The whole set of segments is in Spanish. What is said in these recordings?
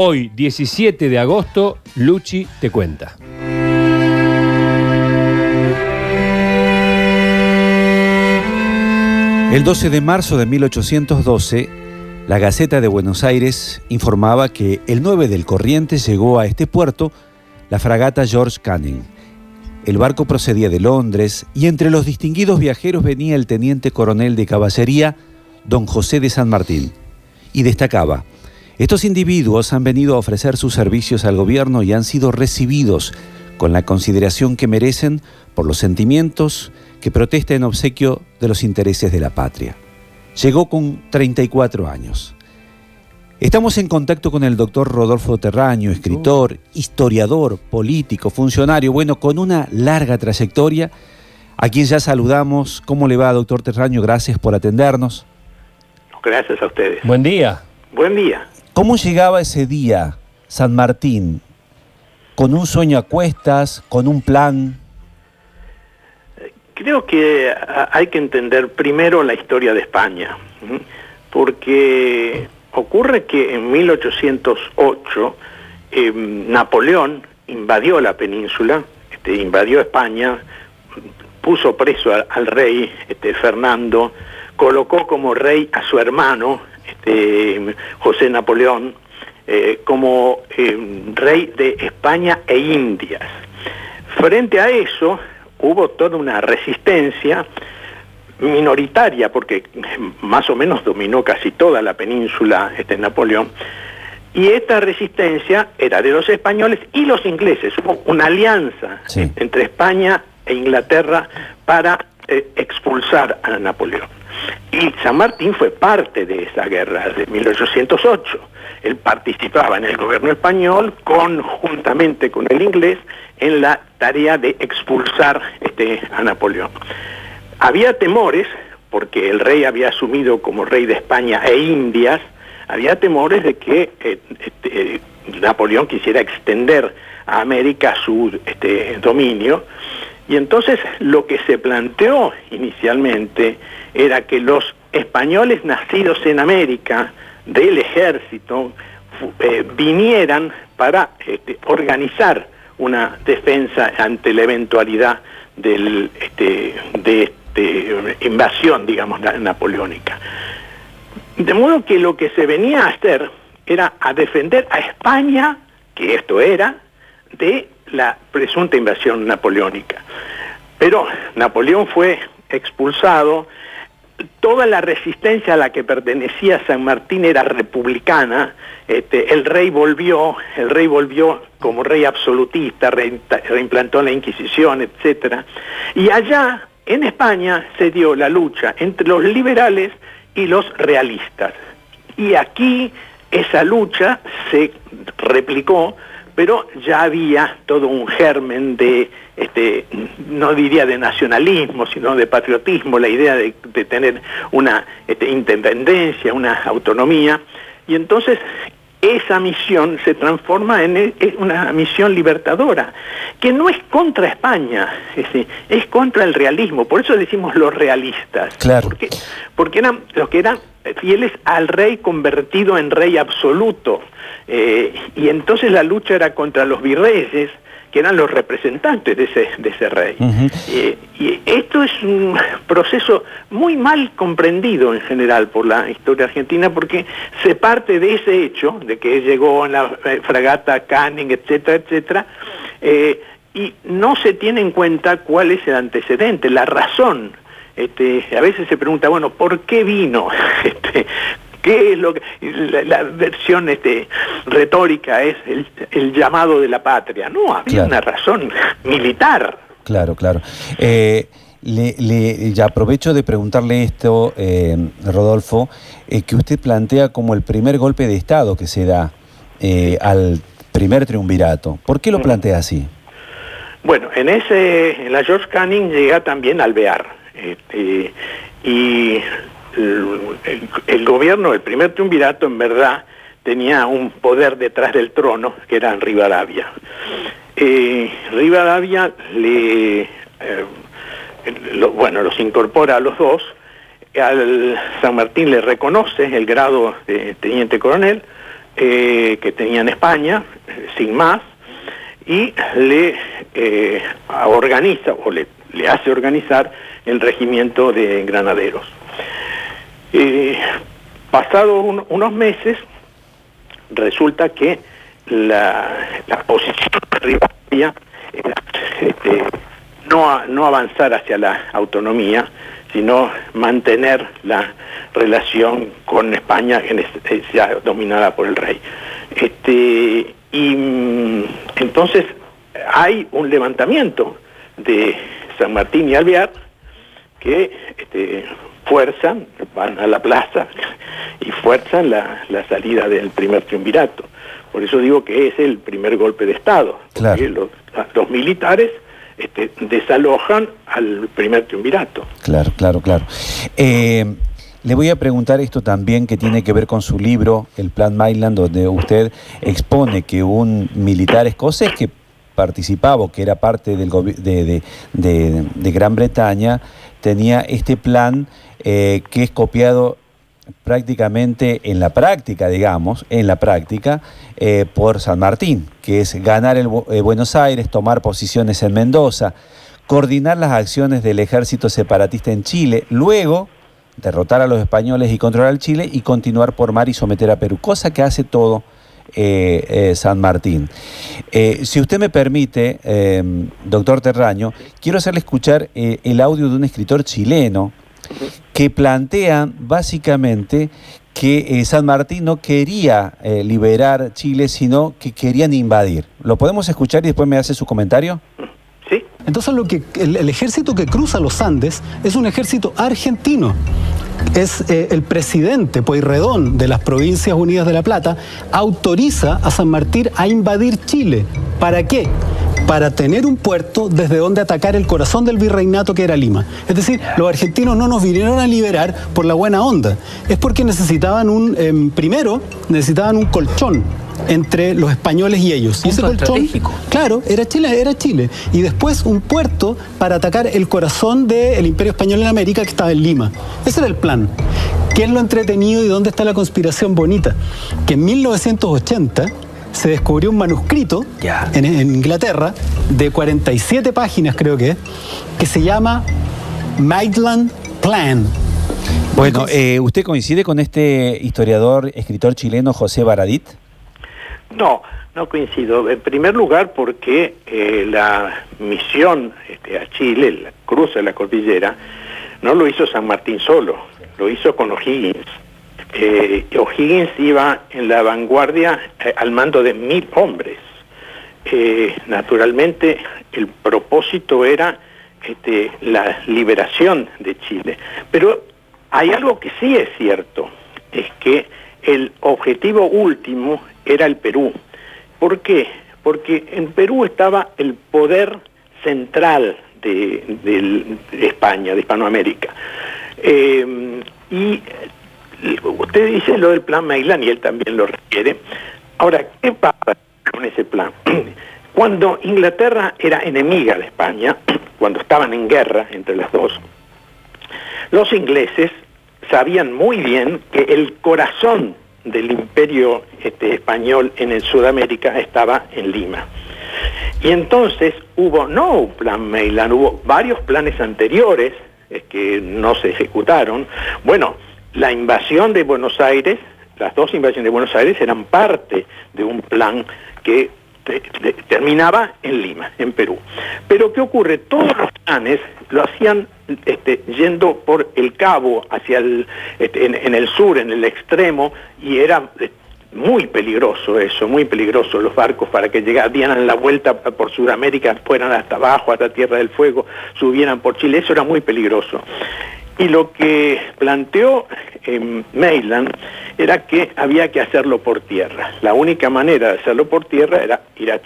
Hoy, 17 de agosto, Luchi te cuenta. El 12 de marzo de 1812, la Gaceta de Buenos Aires informaba que el 9 del Corriente llegó a este puerto la fragata George Canning. El barco procedía de Londres y entre los distinguidos viajeros venía el teniente coronel de caballería, don José de San Martín, y destacaba, estos individuos han venido a ofrecer sus servicios al gobierno y han sido recibidos con la consideración que merecen por los sentimientos que protesta en obsequio de los intereses de la patria. Llegó con 34 años. Estamos en contacto con el doctor Rodolfo Terraño, escritor, historiador, político, funcionario, bueno, con una larga trayectoria, a quien ya saludamos. ¿Cómo le va, doctor Terraño? Gracias por atendernos. Gracias a ustedes. Buen día. Buen día. ¿Cómo llegaba ese día San Martín? ¿Con un sueño a cuestas? ¿Con un plan? Creo que hay que entender primero la historia de España, porque ocurre que en 1808 em, Napoleón invadió la península, este, invadió España, puso preso al, rey este, Fernando, colocó como rey a su hermano, este, José Napoleón, eh, como em, rey de España e Indias. Frente a eso, hubo toda una resistencia minoritaria, porque más o menos dominó casi toda la península este, Napoleón, y esta resistencia era de los españoles y los ingleses. Hubo una alianza entre España e Inglaterra para eh, expulsar a Napoleón. Y San Martín fue parte de esa guerra de 1808. Él participaba en el gobierno español conjuntamente con el inglés en la tarea de expulsar este, a Napoleón. Había temores, porque el rey había asumido como rey de España e Indias, había temores de que eh, este, Napoleón quisiera extender a América su este, dominio, y entonces lo que se planteó inicialmente era que los españoles nacidos en América del ejército eh, vinieran para este, organizar una defensa ante la eventualidad del, este, de esta invasión, digamos, napoleónica. De modo que lo que se venía a hacer era a defender a España, que esto era, de la presunta invasión napoleónica. Pero Napoleón fue expulsado, toda la resistencia a la que pertenecía San Martín era republicana, este, el rey volvió, el rey volvió como rey absolutista, reimplantó la Inquisición, etc. Y allá, en España, se dio la lucha entre los liberales y los realistas. Y aquí esa lucha se replicó pero ya había todo un germen de, este, no diría de nacionalismo, sino de patriotismo, la idea de, tener una este, independencia, una autonomía, y entonces esa misión se transforma en una misión libertadora, que no es contra España, es, es contra el realismo, por eso decimos los realistas, claro. porque, porque eran los que eran fieles al rey convertido en rey absoluto, eh, y entonces la lucha era contra los virreyes, que eran los representantes de ese, de ese rey. Eh, y esto es un proceso muy mal comprendido en general por la historia argentina porque se parte de ese hecho, de que llegó en la eh, fragata Canning, etcétera, etcétera, y no se tiene en cuenta cuál es el antecedente, la razón. Este, a veces se pregunta, bueno, ¿por qué vino? Este, ¿Qué es lo que la, versión este, retórica es el, llamado de la patria? No, había una razón militar. Claro, claro. Eh, le, ya aprovecho de preguntarle esto, eh, Rodolfo, eh, que usted plantea como el primer golpe de Estado que se da al primer triunvirato. ¿Por qué lo plantea así? Bueno, en ese, en la George Canning llega también Alvear. Este, y el, el primer triunvirato, en verdad, tenía un poder detrás del trono, que era Rivadavia. Eh, Rivadavia eh, bueno, los incorpora a los dos, al San Martín le reconoce el grado de teniente coronel, eh, que tenía en España, sin más, y le organiza o le, hace organizar el regimiento de granaderos. Pasados unos meses, resulta que la, posición de este, no, no avanzar hacia la autonomía, sino mantener la relación con España, que es ya dominada por el rey. Este, y mm, entonces hay un levantamiento de San Martín y Alvear que este, fuerzan, van a la plaza y fuerzan la, salida del primer triunvirato. Por eso digo que es el primer golpe de Estado. Los, los militares este, desalojan al primer triunvirato. Claro, claro, claro. Eh, le voy a preguntar esto también que tiene que ver con su libro, El Plan Mainland, donde usted expone que un militar escocés que participaba, que era parte del de, de, Gran Bretaña, tenía este plan eh, que es copiado prácticamente en la práctica, digamos, en la práctica, eh, por San Martín, que es ganar eh, Buenos Aires, tomar posiciones en Mendoza, coordinar las acciones del ejército separatista en Chile, luego derrotar a los españoles y controlar Chile y continuar por mar y someter a Perú, cosa que hace todo eh, San Martín. si usted me permite, doctor Terraño, quiero hacerle escuchar el audio de un escritor chileno que plantean básicamente que eh, San Martín no quería eh, liberar Chile, sino que querían invadir. ¿Lo podemos escuchar y después me hace su comentario? Entonces lo que el, ejército que cruza los Andes es un ejército argentino. Es eh, el presidente Pueyrredón de las Provincias Unidas de La Plata autoriza a San Martín a invadir Chile. ¿Para qué? para tener un puerto desde donde atacar el corazón del virreinato que era Lima. Es decir, los argentinos no nos vinieron a liberar por la buena onda, es porque necesitaban un, em, primero, necesitaban un colchón entre los españoles y ellos. y ese colchón, claro, era Chile, era Chile. Y después un puerto para atacar el corazón del Imperio Español en América que estaba en Lima. Ese era el plan. ¿Qué es lo entretenido y dónde está la conspiración bonita? Que en 1980 se descubrió un manuscrito en, Inglaterra de 47 páginas, creo que, que se llama Maitland Plan. Bueno, eh, ¿usted coincide con este historiador, escritor chileno José Baradit? No, no coincido. En primer lugar, porque eh, la misión este, a Chile, la cruce de la cordillera, no lo hizo San Martín solo, lo hizo con O'Higgins eh, O'Higgins iba en la vanguardia eh, al mando de mil hombres. Naturalmente, el propósito era este, la liberación de Chile. Pero hay algo que sí es cierto, es que el objetivo último era el Perú. ¿Por qué? Porque en Perú estaba el poder central de, España, de Hispanoamérica. Eh, y Usted dice lo del plan Mailán y él también lo requiere. Ahora, ¿qué pasa con ese plan? Cuando Inglaterra era enemiga de España, cuando estaban en guerra entre las dos, los ingleses sabían muy bien que el corazón del imperio este, español en el Sudamérica estaba en Lima. Y entonces hubo, no un plan Mailán, hubo varios planes anteriores que no se ejecutaron. Bueno, la invasión de Buenos Aires, las dos invasiones de Buenos Aires eran parte de un plan que terminaba en Lima, en Perú. Pero ¿qué ocurre? Todos los planes lo hacían este, yendo por el cabo hacia el, este, en, el sur, en el extremo, y era eh, muy peligroso eso, muy peligroso los barcos para que llegaran, dieran la vuelta por Sudamérica, fueran hasta abajo, hasta Tierra del Fuego, subieran por Chile, eso era muy peligroso. Y lo que planteó eh, Mailand era que había que hacerlo por tierra. La única manera de hacerlo por tierra era ir a,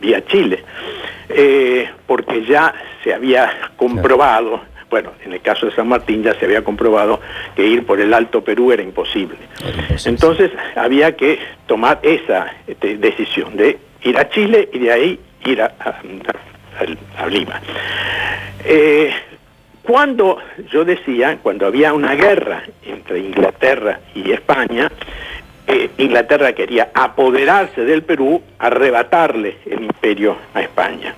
vía Chile, eh, porque ya se había comprobado, bueno, en el caso de San Martín ya se había comprobado que ir por el Alto Perú era imposible. Entonces había que tomar esa este, decisión de ir a Chile y de ahí ir a, Lima. Eh, cuando yo decía, cuando había una guerra entre Inglaterra y España, eh, Inglaterra quería apoderarse del Perú, arrebatarle el imperio a España.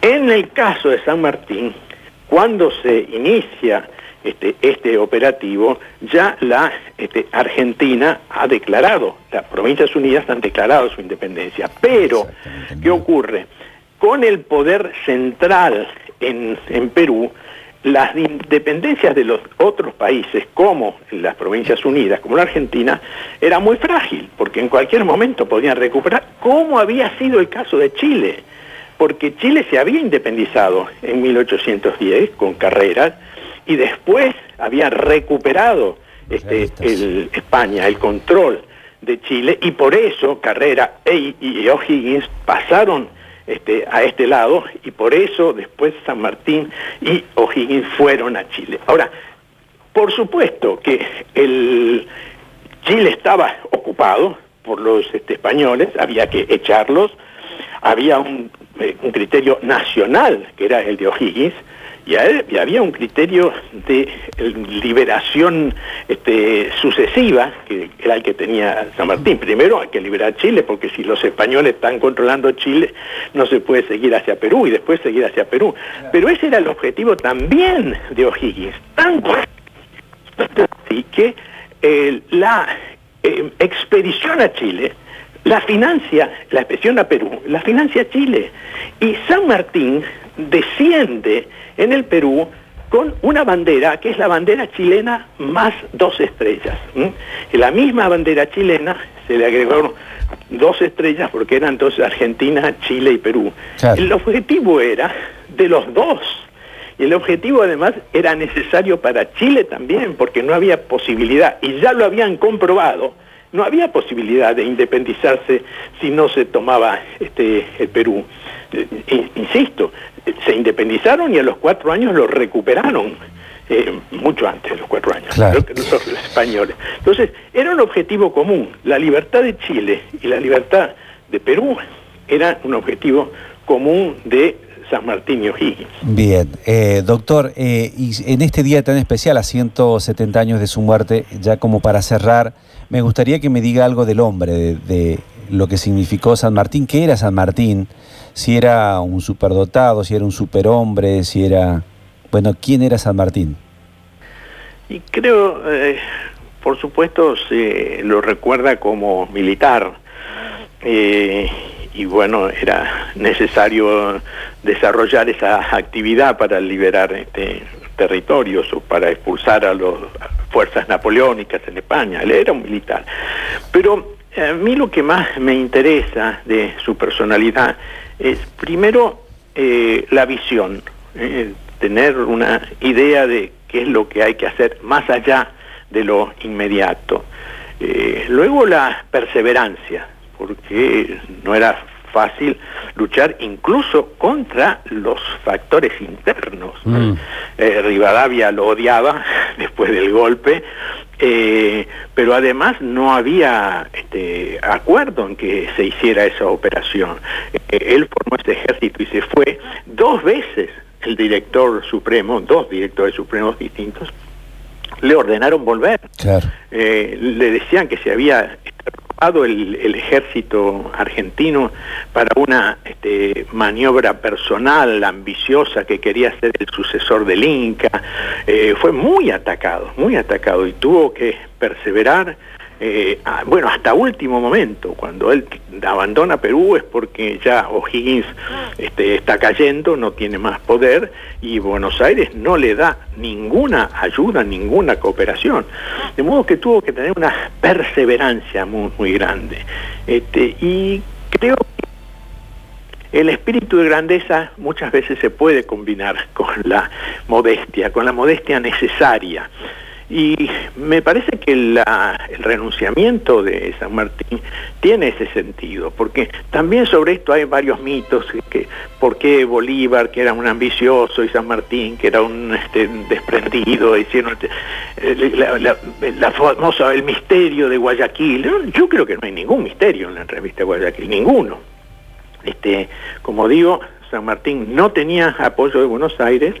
En el caso de San Martín, cuando se inicia este, este operativo, ya la este, Argentina ha declarado, las Provincias Unidas han declarado su independencia. Pero, ¿qué ocurre? Con el poder central en, en Perú, las independencias de los otros países, como las Provincias Unidas, como la Argentina, era muy frágil, porque en cualquier momento podían recuperar, como había sido el caso de Chile, porque Chile se había independizado en 1810 con carreras, y después había recuperado este, el, España el control de Chile, y por eso Carrera e, y O'Higgins pasaron este, a este lado y por eso después San Martín y O'Higgins fueron a Chile. Ahora, por supuesto que el Chile estaba ocupado por los este, españoles, había que echarlos, había eh, un criterio nacional que era el de O'Higgins, y, había un criterio de liberación este, sucesiva, que era el que tenía San Martín. Primero hay que liberar Chile, porque si los españoles están controlando Chile, no se puede seguir hacia Perú y después seguir hacia Perú. Pero ese era el objetivo también de O'Higgins. Tanto así que eh, la eh, expedición a Chile la financia, la expedición a Perú, la financia Chile. Y San Martín desciende en el Perú con una bandera que es la bandera chilena más dos estrellas. En la misma bandera chilena se le agregó dos estrellas porque eran dos Argentina, Chile y Perú. El objetivo era de los dos. Y el objetivo además era necesario para Chile también, porque no había posibilidad, y ya lo habían comprobado, no había posibilidad de independizarse si no se tomaba este, el Perú. Eh, insisto, se independizaron y a los cuatro años lo recuperaron. Eh, mucho antes de los cuatro años, los, españoles. Entonces, era un objetivo común. La libertad de Chile y la libertad de Perú era un objetivo común de San Martín y O'Higgins. Bien, eh, doctor, y en este día tan especial, a 170 años de su muerte, ya como para cerrar, me gustaría que me diga algo del hombre, de, de lo que significó San Martín, qué era San Martín, si era un superdotado, si era un superhombre, si era... Bueno, ¿quién era San Martín? Y creo, eh, por supuesto, se lo recuerda como militar. Eh, y bueno, era necesario desarrollar esa actividad para liberar este, territorios o para expulsar a las fuerzas napoleónicas en España. Él era un militar. Pero a mí lo que más me interesa de su personalidad es primero eh, la visión, eh, tener una idea de qué es lo que hay que hacer más allá de lo inmediato. Eh, luego la perseverancia, porque no era fácil luchar incluso contra los factores internos. Mm. Rivadavia lo odiaba después del golpe, eh, pero además no había este, acuerdo en que se hiciera esa operación. Eh, él formó ese ejército y se fue dos veces el director supremo, dos directores supremos distintos, le ordenaron volver. Eh, le decían que se había el, ejército argentino para una este, maniobra personal ambiciosa que quería ser el sucesor del Inca. Eh, fue muy atacado, muy atacado y tuvo que perseverar eh, bueno, hasta último momento, cuando él abandona Perú es porque ya O'Higgins este, está cayendo, no tiene más poder y Buenos Aires no le da ninguna ayuda, ninguna cooperación. De modo que tuvo que tener una perseverancia muy, muy grande. Este, y creo que el espíritu de grandeza muchas veces se puede combinar con la modestia, con la modestia necesaria. Y me parece que el renunciamiento de San Martín tiene ese sentido, porque también sobre esto hay varios mitos, que por qué Bolívar, que era un ambicioso, y San Martín, que era un este, desprendido, hicieron este, la, famosa, el misterio de Guayaquil. Yo creo que no hay ningún misterio en la revista Guayaquil, ninguno. Este, como digo, San Martín no tenía apoyo de Buenos Aires,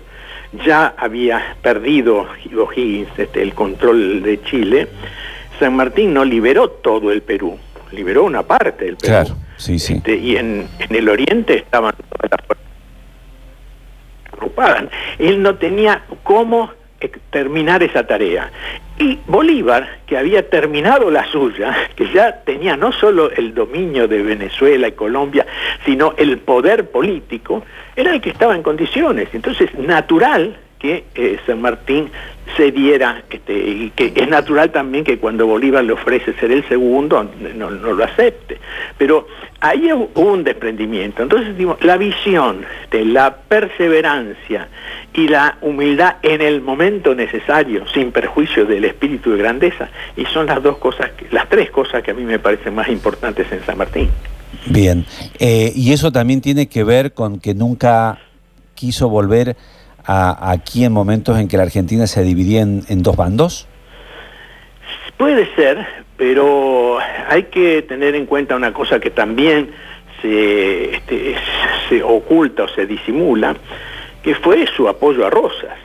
ya había perdido O'Higgins este, el control de Chile. San Martín no liberó todo el Perú, liberó una parte del Perú. Claro, sí, sí. Este, y en, en el oriente estaban todas las fuerzas agrupadas. Él no tenía cómo terminar esa tarea. Y Bolívar, que había terminado la suya, que ya tenía no solo el dominio de Venezuela y Colombia, sino el poder político, era el que estaba en condiciones. Entonces, natural que eh, San Martín se diera, este, y que es natural también que cuando Bolívar le ofrece ser el segundo, no, no lo acepte. Pero ahí hubo un desprendimiento. Entonces, digo, la visión de la perseverancia y la humildad en el momento necesario, sin perjuicio del espíritu de grandeza, y son las dos cosas, las tres cosas que a mí me parecen más importantes en San Martín. Bien, Eh, y eso también tiene que ver con que nunca quiso volver a, aquí en momentos en que la Argentina se dividía en, en dos bandos. Puede ser, pero hay que tener en cuenta una cosa que también se, este, se oculta o se disimula, que fue su apoyo a Rosas.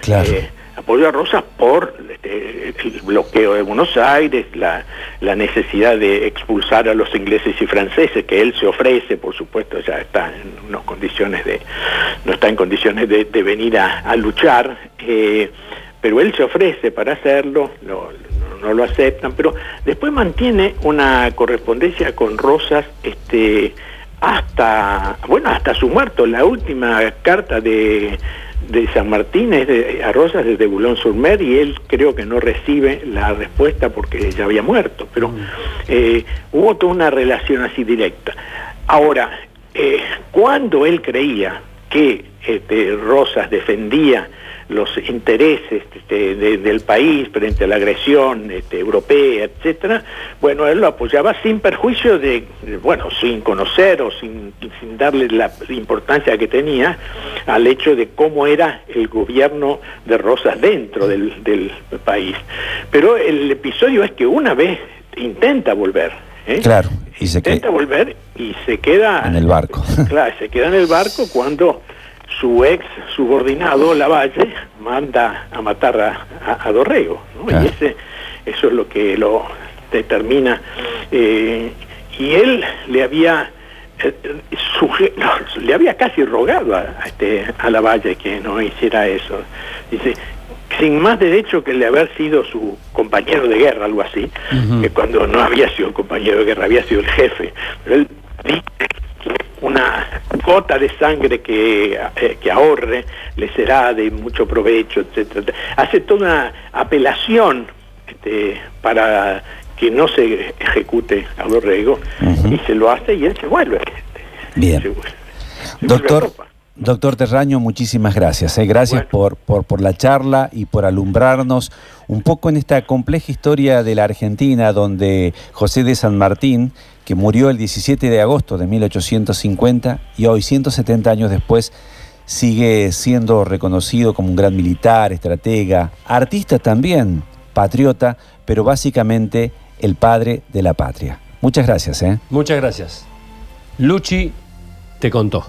Claro. Eh, apoyo a Rosas por este, el bloqueo de Buenos Aires, la, necesidad de expulsar a los ingleses y franceses, que él se ofrece, por supuesto, ya está en unas condiciones de, no está en condiciones de, venir a, luchar, eh, pero él se ofrece para hacerlo, lo- no, no lo aceptan, pero después mantiene una correspondencia con Rosas, este, hasta, bueno, hasta su muerto. La última carta de, de San Martín es de, a Rosas desde Boulogne-sur-Mer y él creo que no recibe la respuesta porque ya había muerto, pero eh, hubo toda una relación así directa. Ahora, eh, cuando él creía que este, Rosas defendía los intereses este, de- del país frente a la agresión este, europea, etcétera, bueno, él lo apoyaba sin perjuicio de, bueno, sin conocer o sin, darle la importancia que tenía al hecho de cómo era el gobierno de Rosas dentro del país. Pero el episodio es que una vez intenta volver. ¿Eh? Claro, y se intenta volver y se queda en el barco. Claro, se queda en el barco cuando su ex subordinado, Lavalle, manda a matar a, a- a Dorrego. ¿no? Claro. Y ese, eso es lo que lo determina. eh, y él le había eh, no, le había casi rogado a, a este, a Lavalle que no hiciera eso. Dice, sin más derecho que el de haber sido su compañero de guerra, algo así, que cuando no había sido compañero de guerra, había sido el jefe. Pero él dice que una gota de sangre que, eh, que ahorre le será de mucho provecho, etcétera. Hace toda una apelación este, para que no se ejecute a Dorrego Ujú. y se lo hace y él se vuelve. este, Bien. se vuelve- se Doctor. Doctor Terraño, muchísimas gracias. eh. Gracias Bueno. por, por, por la charla y por alumbrarnos un poco en esta compleja historia de la Argentina, donde José de San Martín, que murió el 17 de agosto de 1850 y hoy, 170 años después, sigue siendo reconocido como un gran militar, estratega, artista también, patriota, pero básicamente el padre de la patria. Muchas gracias. ¿eh? Muchas gracias. Luchi te contó.